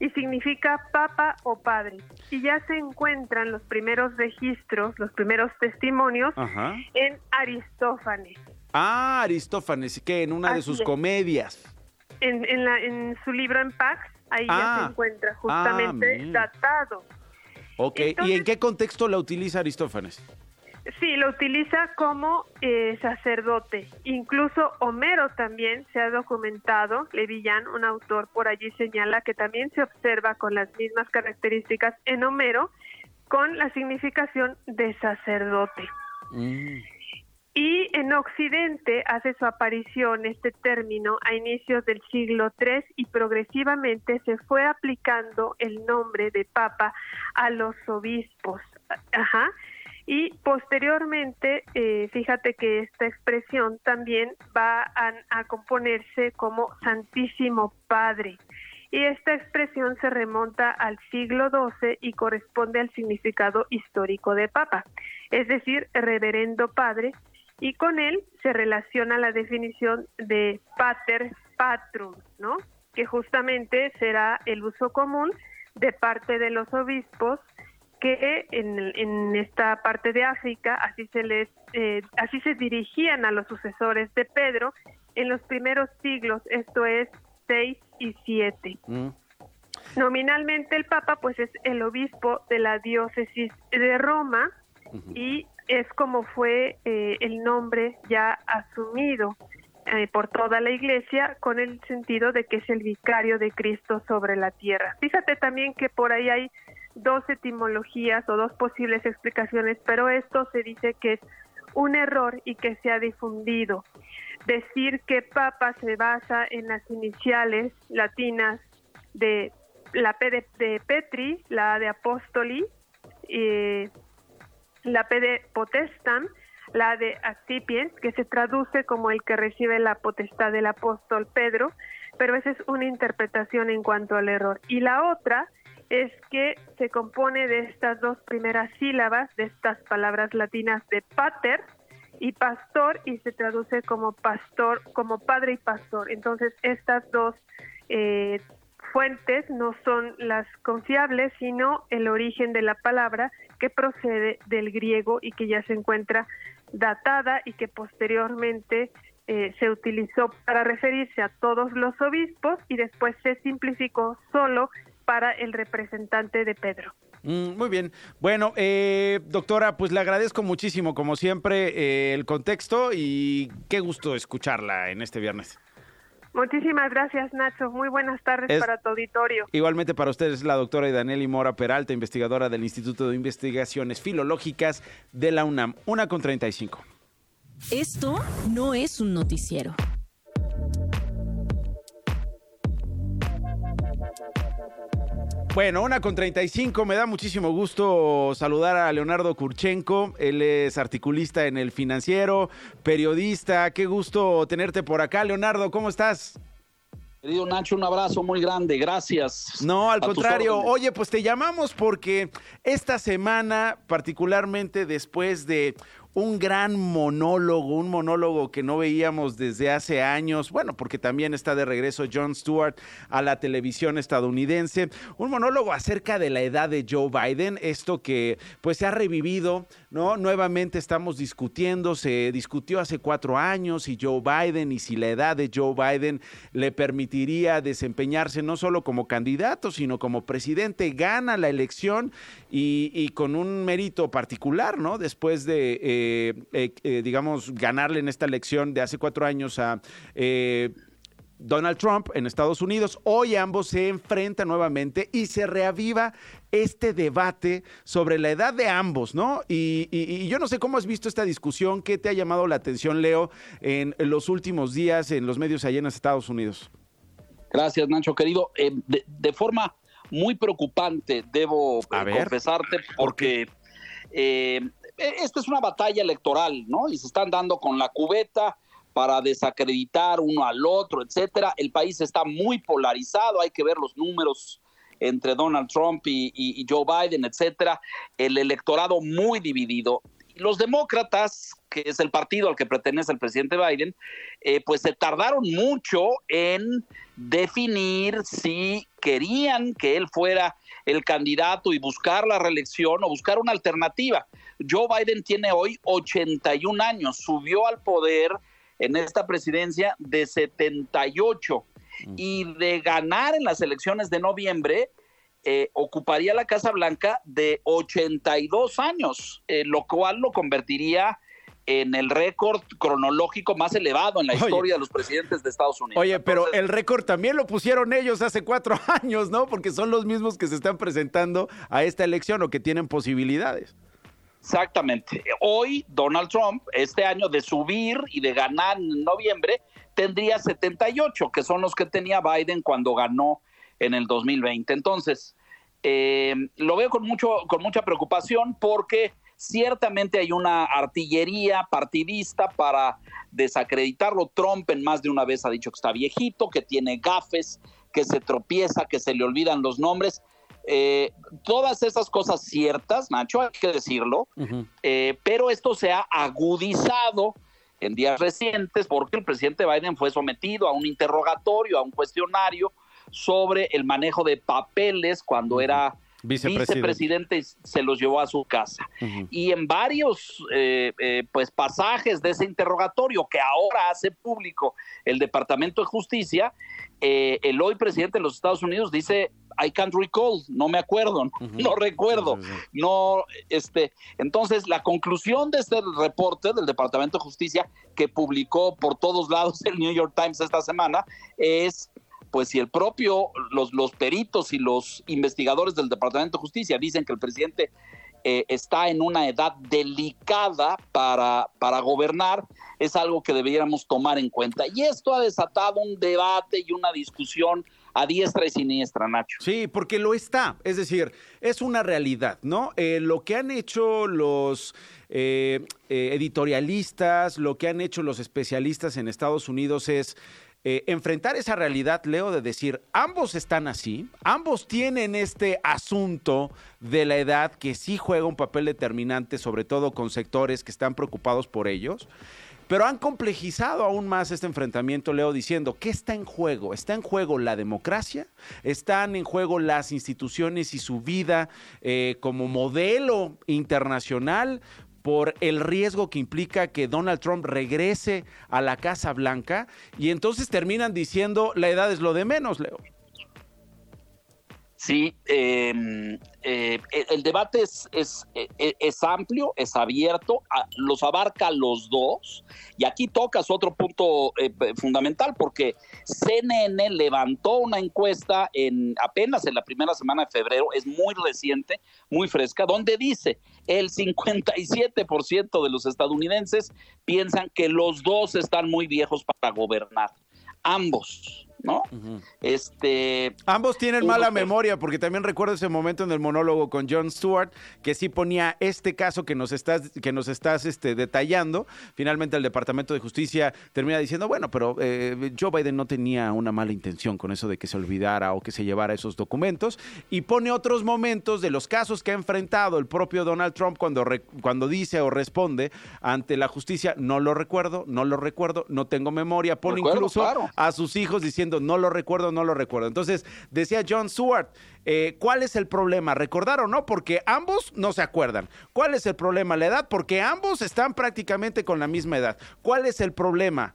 y significa papa o padre. Y ya se encuentran los primeros registros, los primeros testimonios Ajá. en Aristófanes. Ah, Aristófanes, que en una de sus es. comedias. En, en, la- en su libro en Pax, ahí ya Ah. se encuentra justamente Ah, mira. datado. Ok, ¿y en qué contexto la utiliza Aristófanes? Sí, lo utiliza como eh, sacerdote. Incluso Homero también se ha documentado, Levillán, un autor por allí señala que también se observa con las mismas características en Homero con la significación de sacerdote. Y en Occidente hace su aparición este término a inicios del siglo III y progresivamente se fue aplicando el nombre de papa a los obispos. Ajá. Y posteriormente, eh, fíjate que esta expresión también va a, a componerse como Santísimo Padre. Y esta expresión se remonta al siglo XII y corresponde al significado histórico de Papa, es decir, Reverendo Padre, y con él se relaciona la definición de Pater Patrum, ¿no? Que justamente será el uso común de parte de los obispos que en, en esta parte de África así se les eh, así se dirigían a los sucesores de Pedro en los primeros siglos, esto es 6 y 7. Nominalmente el Papa pues es el obispo de la diócesis de Roma y es como fue eh, el nombre ya asumido eh, por toda la iglesia con el sentido de que es el vicario de Cristo sobre la tierra. Fíjate también que por ahí hay dos etimologías o dos posibles explicaciones, pero esto se dice que es un error y que se ha difundido. Decir que Papa se basa en las iniciales latinas de la P de, Petri, la de Apostoli, eh, la P de Potestam, la de Accipiens, que se traduce como el que recibe la potestad del apóstol Pedro, pero esa es una interpretación en cuanto al error. Y la otra es que se compone de estas dos primeras sílabas, de estas palabras latinas de pater y pastor, y se traduce como pastor, como padre y pastor. Entonces, estas dos eh, fuentes no son las confiables, sino el origen de la palabra que procede del griego y que ya se encuentra datada y que posteriormente eh, se utilizó para referirse a todos los obispos y después se simplificó solo para el representante de Pedro. Mm, muy bien. Bueno, eh, doctora, pues le agradezco muchísimo, como siempre, eh, el contexto y qué gusto escucharla en este viernes. Muchísimas gracias, Nacho. Muy buenas tardes para tu auditorio. Igualmente para ustedes, la doctora Idaneli Mora Peralta, investigadora del Instituto de Investigaciones Filológicas de la UNAM. Una con 35. Esto no es un noticiero. Bueno, una con 35. Me da muchísimo gusto saludar a Leonardo Kurchenko. Él es articulista en el financiero, periodista. Qué gusto tenerte por acá. Leonardo, ¿cómo estás? Querido Nacho, un abrazo muy grande, gracias. No, al contrario. Oye, pues te llamamos porque esta semana, particularmente después de un gran monólogo, un monólogo que no veíamos desde hace años, bueno, porque también está de regreso Jon Stewart a la televisión estadounidense, un monólogo acerca de la edad de Joe Biden, esto que pues se ha revivido, ¿no? Nuevamente estamos discutiendo, se discutió hace cuatro años si Joe Biden y si la edad de Joe Biden le permitiría desempeñarse no solo como candidato, sino como presidente, gana la elección y, con un mérito particular, ¿no? Después de... Eh, eh, eh, eh, digamos, ganarle en esta elección de hace cuatro años a... Donald Trump en Estados Unidos. Hoy ambos se enfrentan nuevamente y se reaviva este debate sobre la edad de ambos, ¿no? Y, yo no sé cómo has visto esta discusión, qué te ha llamado la atención, Leo, en los últimos días en los medios allá en Estados Unidos. Gracias, Nacho, querido. de, forma muy preocupante, debo confesarte, porque e, esta es una batalla electoral, ¿no? Y se están dando con la cubeta para desacreditar uno al otro, etcétera. El país está muy polarizado, hay que ver los números entre Donald Trump y, Joe Biden, etcétera. El electorado muy dividido. Los demócratas, que es el partido al que pertenece el presidente Biden, eh, pues se tardaron mucho en definir si querían que él fuera el candidato y buscar la reelección o buscar una alternativa. Joe Biden tiene hoy 81 años, subió al poder en esta presidencia de 78 mm. y de ganar en las elecciones de noviembre, eh, ocuparía la Casa Blanca de 82 años, eh, lo cual lo convertiría en el récord cronológico más elevado en la historia de los presidentes de Estados Unidos. Oye, pero el récord también lo pusieron ellos hace cuatro *laughs* años, ¿no? Porque son los mismos que se están presentando a esta elección o que tienen posibilidades. Exactamente. Hoy Donald Trump, este año de subir y de ganar en noviembre, tendría 78, que son los que tenía Biden cuando ganó en el 2020. Entonces, eh, lo veo con, mucho, con mucha preocupación porque ciertamente hay una artillería partidista para desacreditarlo. Trump en más de una vez ha dicho que está viejito, que tiene gafes, que se tropieza, que se le olvidan los nombres. Eh, todas esas cosas ciertas, Nacho, hay que decirlo, eh, pero esto se ha agudizado en días recientes porque el presidente Biden fue sometido a un interrogatorio, a un cuestionario sobre el manejo de papeles cuando era vicepresidente. se los llevó a su casa. Y en varios eh, pues pasajes de ese interrogatorio que ahora hace público el Departamento de Justicia, el hoy presidente de los Estados Unidos dice I can't recall, no me acuerdo, no recuerdo, no, este, entonces la conclusión de este reporte del Departamento de Justicia que publicó por todos lados el New York Times esta semana es pues si el propio, los, los peritos y los investigadores del Departamento de Justicia dicen que el presidente eh, está en una edad delicada para, para gobernar, es algo que deberíamos tomar en cuenta. Y esto ha desatado un debate y una discusión a diestra y siniestra, Nacho. Sí, porque lo está. Es decir, es una realidad, ¿no? Eh, lo que han hecho los eh, editorialistas, lo que han hecho los especialistas en Estados Unidos es eh, enfrentar esa realidad, Leo, de decir, ambos están así, ambos tienen este asunto de la edad que sí juega un papel determinante, sobre todo con sectores que están preocupados por ellos. Pero han complejizado aún más este enfrentamiento, Leo, diciendo, ¿qué está en juego? ¿Está en juego la democracia? ¿Están en juego las instituciones y su vida eh, como modelo internacional? Por el riesgo que implica que Donald Trump regrese a la Casa Blanca y entonces terminan diciendo la edad es lo de menos, Leo. Sí, em, eh, el debate es, es, e, e, es, amplio, es abierto, los abarca los dos. Y aquí tocas otro punto eh, fundamental, porque CNN levantó una encuesta en apenas en la primera semana de febrero, es muy reciente, muy fresca, donde dice el 57% de los estadounidenses piensan que los dos están muy viejos para gobernar. Ambos. ¿No? Este. Ambos tienen mala memoria, porque también recuerdo ese momento en el monólogo con John Stewart, que sí ponía este caso que nos estás, que nos estás este, detallando. Finalmente el Departamento de Justicia termina diciendo, bueno, pero eh, Joe Biden no tenía una mala intención con eso de que se olvidara o que se llevara esos documentos. Y pone otros momentos de los casos que ha enfrentado el propio Donald Trump cuando, cuando dice o responde ante la justicia, no lo recuerdo, no lo recuerdo, no tengo memoria. Pone incluso a sus hijos diciendo no lo recuerdo, no lo recuerdo. Entonces, decía John Stewart, eh, ¿cuál es el problema? ¿Recordar o no? Porque ambos no se acuerdan. ¿Cuál es el problema? La edad, porque ambos están prácticamente con la misma edad. ¿Cuál es el problema?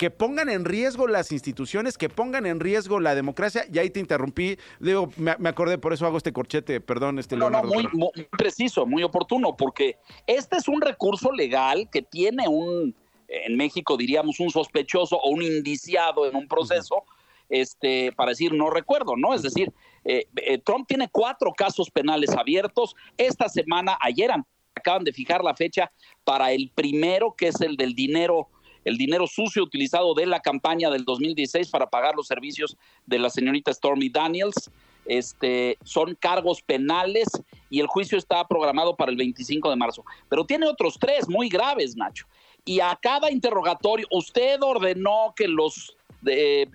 que pongan en riesgo las instituciones, que pongan en riesgo la democracia. Y ahí te interrumpí, digo, me, acordé, por eso hago este corchete, perdón, este No, no, muy, muy, preciso, muy oportuno, porque este es un recurso legal que tiene un, en México diríamos un sospechoso o un indiciado en un proceso, este, para decir no recuerdo, ¿no? Es decir, eh, eh, Trump tiene cuatro casos penales abiertos. Esta semana, ayer acaban de fijar la fecha para el primero, que es el del dinero el dinero sucio utilizado de la campaña del 2016 para pagar los servicios de la señorita Stormy Daniels. Este, son cargos penales y el juicio está programado para el 25 de marzo. Pero tiene otros tres muy graves, Nacho y a cada interrogatorio usted ordenó que los eh,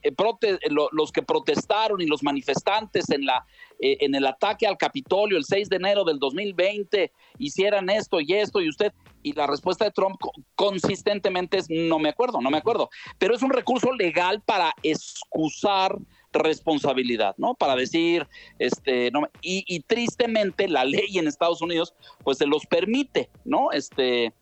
los que protestaron y los manifestantes en la eh, en el ataque al Capitolio el 6 de enero del 2020 hicieran esto y esto y usted y la respuesta de Trump consistentemente es no me acuerdo, no me acuerdo, pero es un recurso legal para excusar responsabilidad, ¿no? Para decir, este, no, y, y tristemente la ley en Estados Unidos, pues se los permite, ¿no? Este,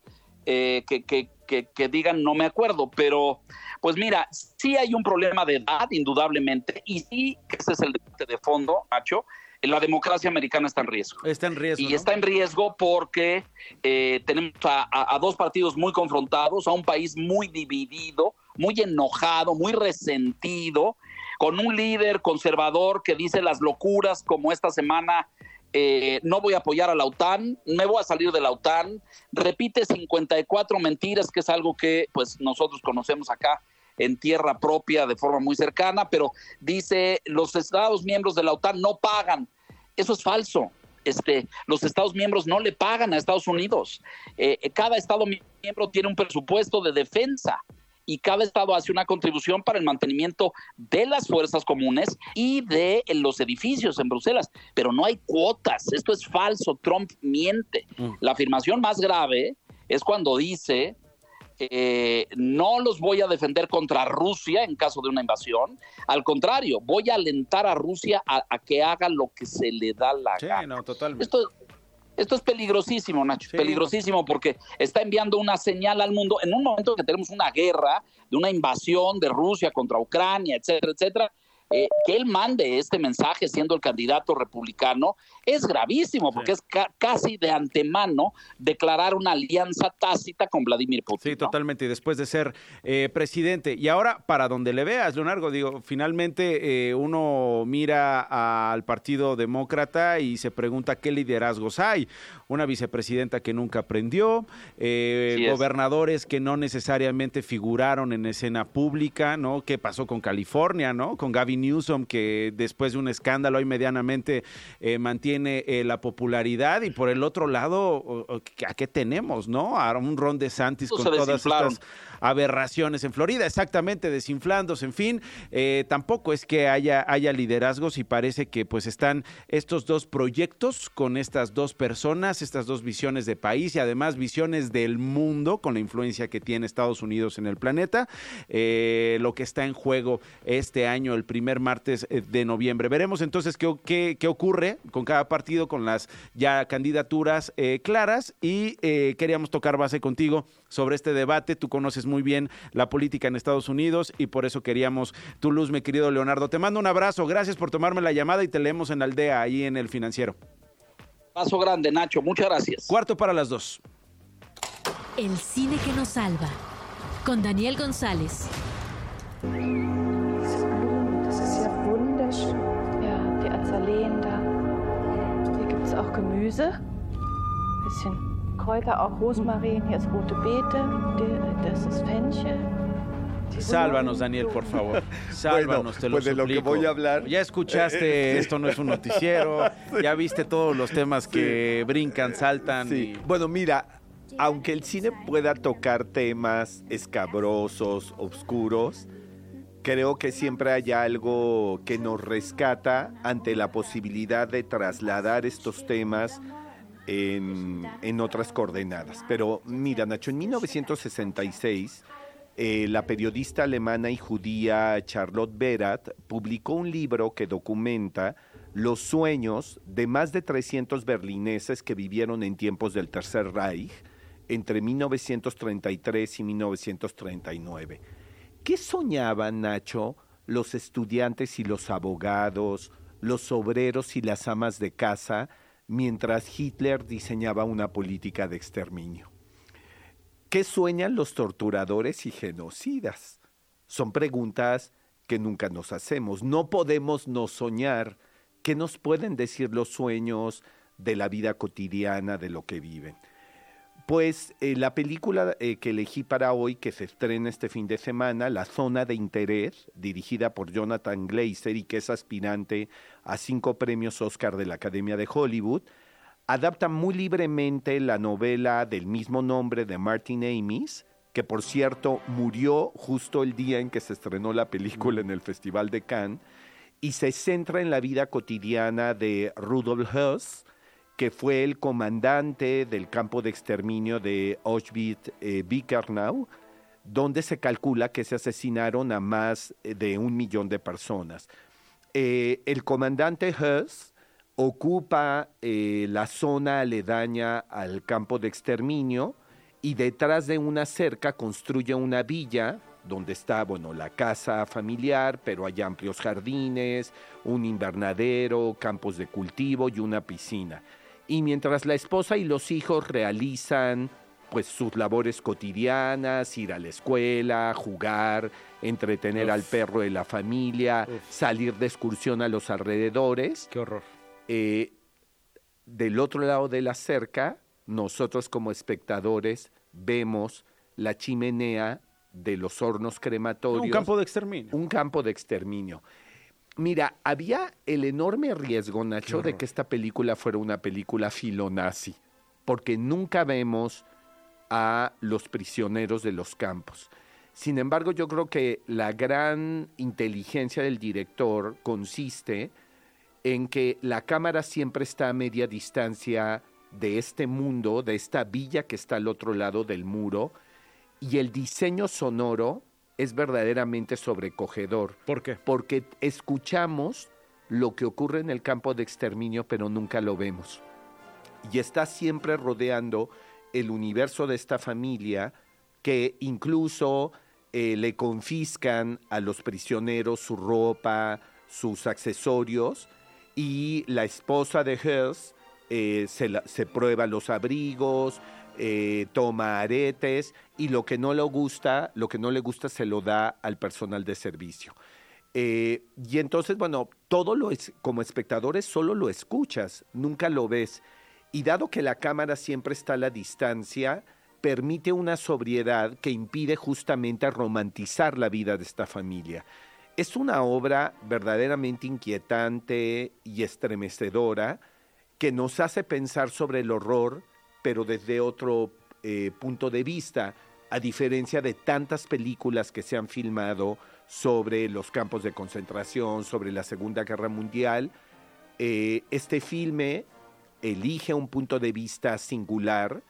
eh, que, que, que, digan no me acuerdo, pero pues mira, sí hay un problema de edad, indudablemente, y sí, ese es el debate de fondo, Nacho, la democracia americana está en riesgo. Está en riesgo. Y está en riesgo porque eh, tenemos a, dos partidos muy confrontados, a un país muy dividido, muy enojado, muy resentido, con un líder conservador que dice las locuras como esta semana eh, no voy a apoyar a la OTAN, me voy a salir de la OTAN, repite 54 mentiras, que es algo que pues nosotros conocemos acá en tierra propia de forma muy cercana, pero dice los Estados miembros de la OTAN no pagan. Eso es falso. Este, los Estados miembros no le pagan a Estados Unidos. Eh, cada Estado miembro tiene un presupuesto de defensa y cada estado hace una contribución para el mantenimiento de las fuerzas comunes y de los edificios en Bruselas, pero no hay cuotas, esto es falso, Trump miente. Mm. La afirmación más grave es cuando dice eh, no los voy a defender contra Rusia en caso de una invasión. Al contrario, voy a alentar a Rusia a, que haga lo que se le da la sí, No, totalmente. Esto, esto es peligrosísimo, Nacho, peligrosísimo porque está enviando una señal al mundo en un momento que tenemos una guerra, de una invasión de Rusia contra Ucrania, etcétera, etcétera. Eh, que él mande este mensaje siendo el candidato republicano es gravísimo, porque es casi de antemano declarar una alianza tácita con Vladimir Putin. Sí, totalmente, y después de ser eh, presidente. Y ahora, para donde le veas, Leonardo, digo, finalmente eh, uno mira al Partido Demócrata y se pregunta qué liderazgos hay. Una vicepresidenta que nunca aprendió, gobernadores que no necesariamente figuraron en escena pública, ¿no? ¿Qué pasó con California, ¿no? Con Gavin Newsom, que después de un escándalo hoy medianamente eh, mantiene eh, la popularidad. Y por el otro lado, ¿a qué tenemos, no? A un Ron DeSantis con todas estas aberraciones en Florida, exactamente, desinflándose, en fin. Eh, tampoco es que haya, haya liderazgos y parece que pues están estos dos proyectos con estas dos personas, estas dos visiones de país y además visiones del mundo con la influencia que tiene Estados Unidos en el planeta. lo que está en juego este año, el primer martes eh, de noviembre. Veremos entonces qué, qué, ocurre con cada partido, con las ya candidaturas eh, claras y eh, queríamos tocar base contigo sobre este debate. Tú conoces muy bien la política en Estados Unidos y por eso queríamos tu luz, mi querido Leonardo. Te mando un abrazo, gracias por tomarme la llamada y te leemos en Aldea, ahí en el financiero. Paso grande, Nacho, muchas gracias. Cuarto para las dos. El cine que nos salva, con Daniel González. Saleen da. Hier gibt es auch Gemüse, bisschen Kräuter, auch Rosmarin. Hier ist rote Beete, das ist Fenchel. Sálvanos, Daniel, por favor. Sálvanos, te lo pues de lo que voy a hablar. Ya escuchaste, esto no es un *laughs* noticiero. Ya viste todos los temas que brincan, saltan. Sí. Bueno, mira, aunque el cine pueda tocar temas escabrosos, oscuros, creo que siempre hay algo que nos rescata ante la posibilidad de trasladar estos temas en, otras coordenadas. Pero mira, Nacho, en 1966, eh, la periodista alemana y judía Charlotte Berat publicó un libro que documenta los sueños de más de 300 berlineses que vivieron en tiempos del Tercer Reich entre 1933 y 1939 ¿Qué soñaban, Nacho, los estudiantes y los abogados, los obreros y las amas de casa mientras Hitler diseñaba una política de exterminio? ¿Qué sueñan los torturadores y genocidas? Son preguntas que nunca nos hacemos. No podemos no soñar. ¿Qué nos pueden decir los sueños de la vida cotidiana, de lo que viven? Pues eh, la película eh, que elegí para hoy, que se estrena este fin de semana, La Zona de Interés, dirigida por Jonathan Glazer y que es aspirante a cinco premios Oscar de la Academia de Hollywood, adapta muy libremente la novela del mismo nombre de Martin Amis, que por cierto murió justo el día en que se estrenó la película en el Festival de Cannes, y se centra en la vida cotidiana de Rudolf Höss, que fue el comandante del campo de exterminio de Auschwitz-Birkenau, eh, donde se calcula que se asesinaron a más eh, de un millón de personas. Eh, el comandante Huss ocupa la zona aledaña al campo de exterminio y detrás de una cerca construye una villa donde está, bueno, la casa familiar, pero hay amplios jardines, un invernadero, campos de cultivo y una piscina y mientras la esposa y los hijos realizan pues sus labores cotidianas, ir a la escuela, jugar, entretener al perro de la familia, salir de excursión a los alrededores. Qué horror. Eh, del otro lado de la cerca, nosotros como espectadores vemos la chimenea de los hornos crematorios. Un campo de exterminio. Un campo de exterminio. Mira, había el enorme riesgo, Nacho, de que esta película fuera una película filonazi, porque nunca vemos a los prisioneros de los campos. Sin embargo, yo creo que la gran inteligencia del director consiste en que la cámara siempre está a media distancia de este mundo, de esta villa que está al otro lado del muro, y el diseño sonoro es verdaderamente sobrecogedor. ¿Por qué? Porque escuchamos lo que ocurre en el campo de exterminio, pero nunca lo vemos. Y está siempre rodeando el universo de esta familia que incluso eh, le confiscan a los prisioneros su ropa, sus accesorios y la esposa de Hearst eh, se, la- se prueba los abrigos, eh, toma aretes y lo que no le gusta, lo que no le gusta se lo da al personal de servicio. Eh, y entonces, bueno, todo lo es, como espectadores solo lo escuchas, nunca lo ves. Y dado que la cámara siempre está a la distancia, permite una sobriedad que impide justamente romantizar la vida de esta familia. Es una obra verdaderamente inquietante y estremecedora que nos hace pensar sobre el horror, pero desde otro eh, punto de vista, a diferencia de tantas películas que se han filmado sobre los campos de concentración, sobre la Segunda Guerra Mundial, eh, este filme elige un punto de vista singular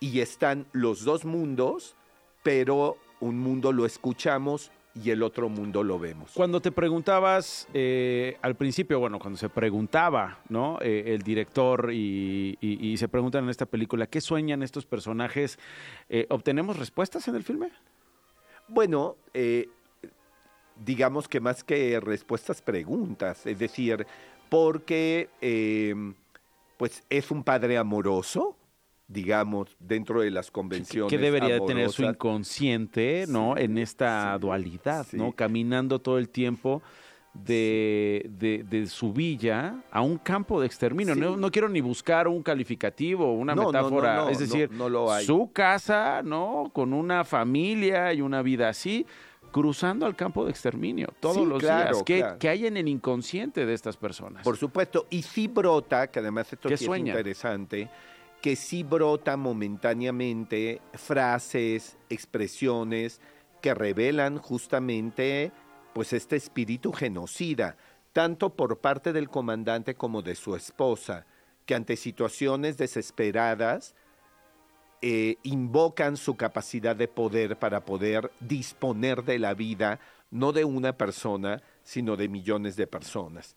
y están los dos mundos, pero un mundo lo escuchamos y el otro mundo lo vemos. Cuando te preguntabas eh, al principio, bueno, cuando se preguntaba, ¿no? Eh, el director y, y- y se preguntan en esta película, ¿qué sueñan estos personajes? Eh, ¿Obtenemos respuestas en el filme? Bueno, eh, digamos que más que respuestas, preguntas. Es decir, porque pues es un padre amoroso, digamos, dentro de las convenciones. ¿Qué debería de tener su amorosas. inconsciente, ¿no? En esta dualidad, ¿no? Caminando todo el tiempo de, de- de su villa a un campo de exterminio. Sí. No, no quiero ni buscar un calificativo, una No, no, no, metáfora. no, es decir, no lo hay. su casa, ¿no? Con una familia y una vida así, cruzando al campo de exterminio todos Sí, los claro, días. ¿Qué, claro. qué hay en el inconsciente de estas personas? Por supuesto, y sí brota, que además esto ¿Qué sí es interesante, que sí brota momentáneamente frases, expresiones que revelan justamente pues este espíritu genocida, tanto por parte del comandante como de su esposa, que ante situaciones desesperadas eh, invocan su capacidad de poder para poder disponer de la vida, no de una persona, sino de millones de personas.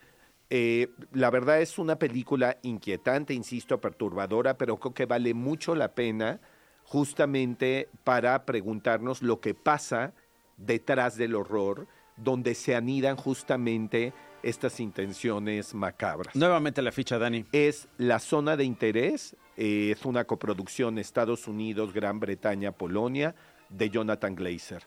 Eh, la verdad es una película inquietante, insisto, perturbadora, pero creo que vale mucho la pena justamente para preguntarnos lo que pasa detrás del horror, donde se anidan justamente estas intenciones macabras. Nuevamente la ficha, Dani. Es La Zona de Interés, eh, es una coproducción Estados Unidos, Gran Bretaña, Polonia, de Jonathan Glazer,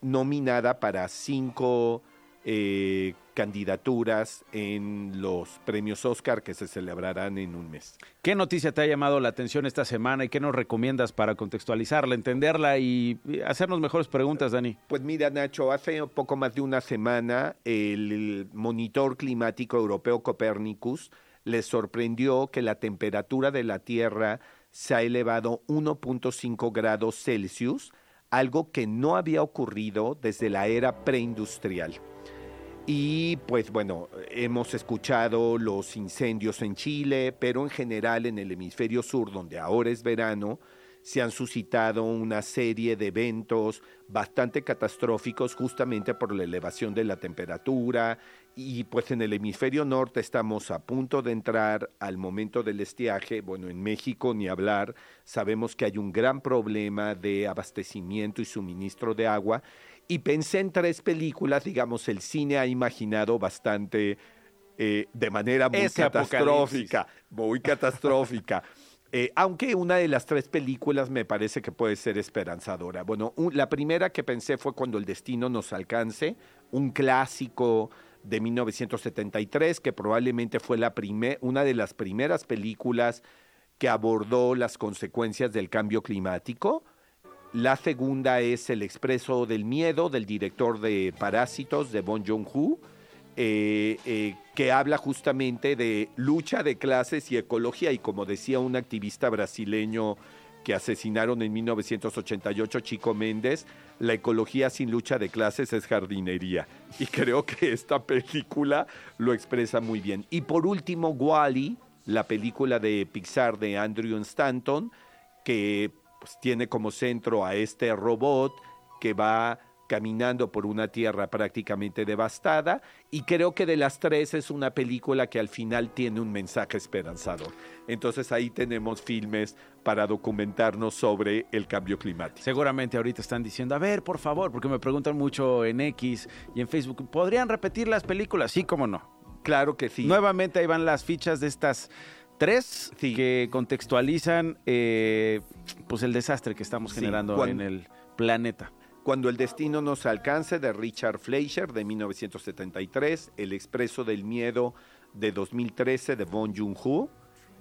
nominada para cinco eh, candidaturas en los premios Oscar que se celebrarán en un mes. ¿Qué noticia te ha llamado la atención esta semana y qué nos recomiendas para contextualizarla, entenderla y hacernos mejores preguntas, Dani? Pues mira, Nacho, hace poco más de una semana el monitor climático europeo Copernicus les sorprendió que la temperatura de la Tierra se ha elevado 1.5 grados Celsius, algo que no había ocurrido desde la era preindustrial. Y pues bueno, hemos escuchado los incendios en Chile, pero en general en el hemisferio sur, donde ahora es verano, se han suscitado una serie de eventos bastante catastróficos justamente por la elevación de la temperatura. Y pues en el hemisferio norte estamos a punto de entrar al momento del estiaje, bueno, en México ni hablar, sabemos que hay un gran problema de abastecimiento y suministro de agua y pensé en tres películas, digamos, el cine ha imaginado bastante eh, de manera muy Ese catastrófica, muy catastrófica. *laughs* Eh, aunque una de las tres películas me parece que puede ser esperanzadora. Bueno, un- la primera que pensé fue Cuando el destino nos alcance, un clásico de 1973 que probablemente fue la primer- una de las primeras películas que abordó las consecuencias del cambio climático. La segunda es El Expreso del Miedo, del director de Parásitos, de Bon Joon-ho, eh, eh, que habla justamente de lucha de clases y ecología. Y como decía un activista brasileño que asesinaron en 1988, Chico Méndez, la ecología sin lucha de clases es jardinería. Y creo que esta película lo expresa muy bien. Y por último, Wally, la película de Pixar de Andrew Stanton, que pues, tiene como centro a este robot que va caminando por una tierra prácticamente devastada y creo que de las tres es una película que al final tiene un mensaje esperanzador. Entonces ahí tenemos filmes para documentarnos sobre el cambio climático. Seguramente ahorita están diciendo, a ver, por favor, porque me preguntan mucho en X y en Facebook, ¿podrían repetir las películas? Sí, cómo no. Claro que sí. Nuevamente ahí van las fichas de estas tres que contextualizan eh, pues el desastre que estamos generando en el planeta. Cuando el destino nos alcance de Richard Fleischer de 1973, El expreso del miedo de 2013 de Bong Joon-ho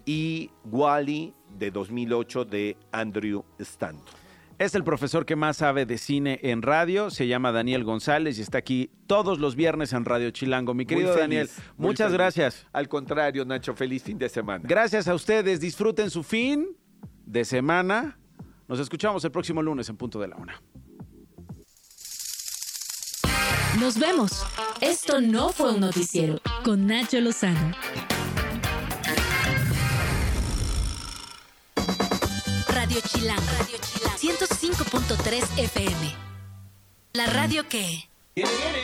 y Wally de 2008 de Andrew Stanton. Es el profesor que más sabe de cine en radio, se llama Daniel González y está aquí todos los viernes en Radio Chilango. Mi querido Daniel, muchas gracias. Al contrario, Nacho, feliz fin de semana. Gracias a ustedes, disfruten su fin de semana. Nos escuchamos el próximo lunes en punto de la una. Nos vemos. Esto no fue un noticiero con Nacho Lozano. Radio Radio Chilán, 105.3 FM. La radio que... Viene, viene,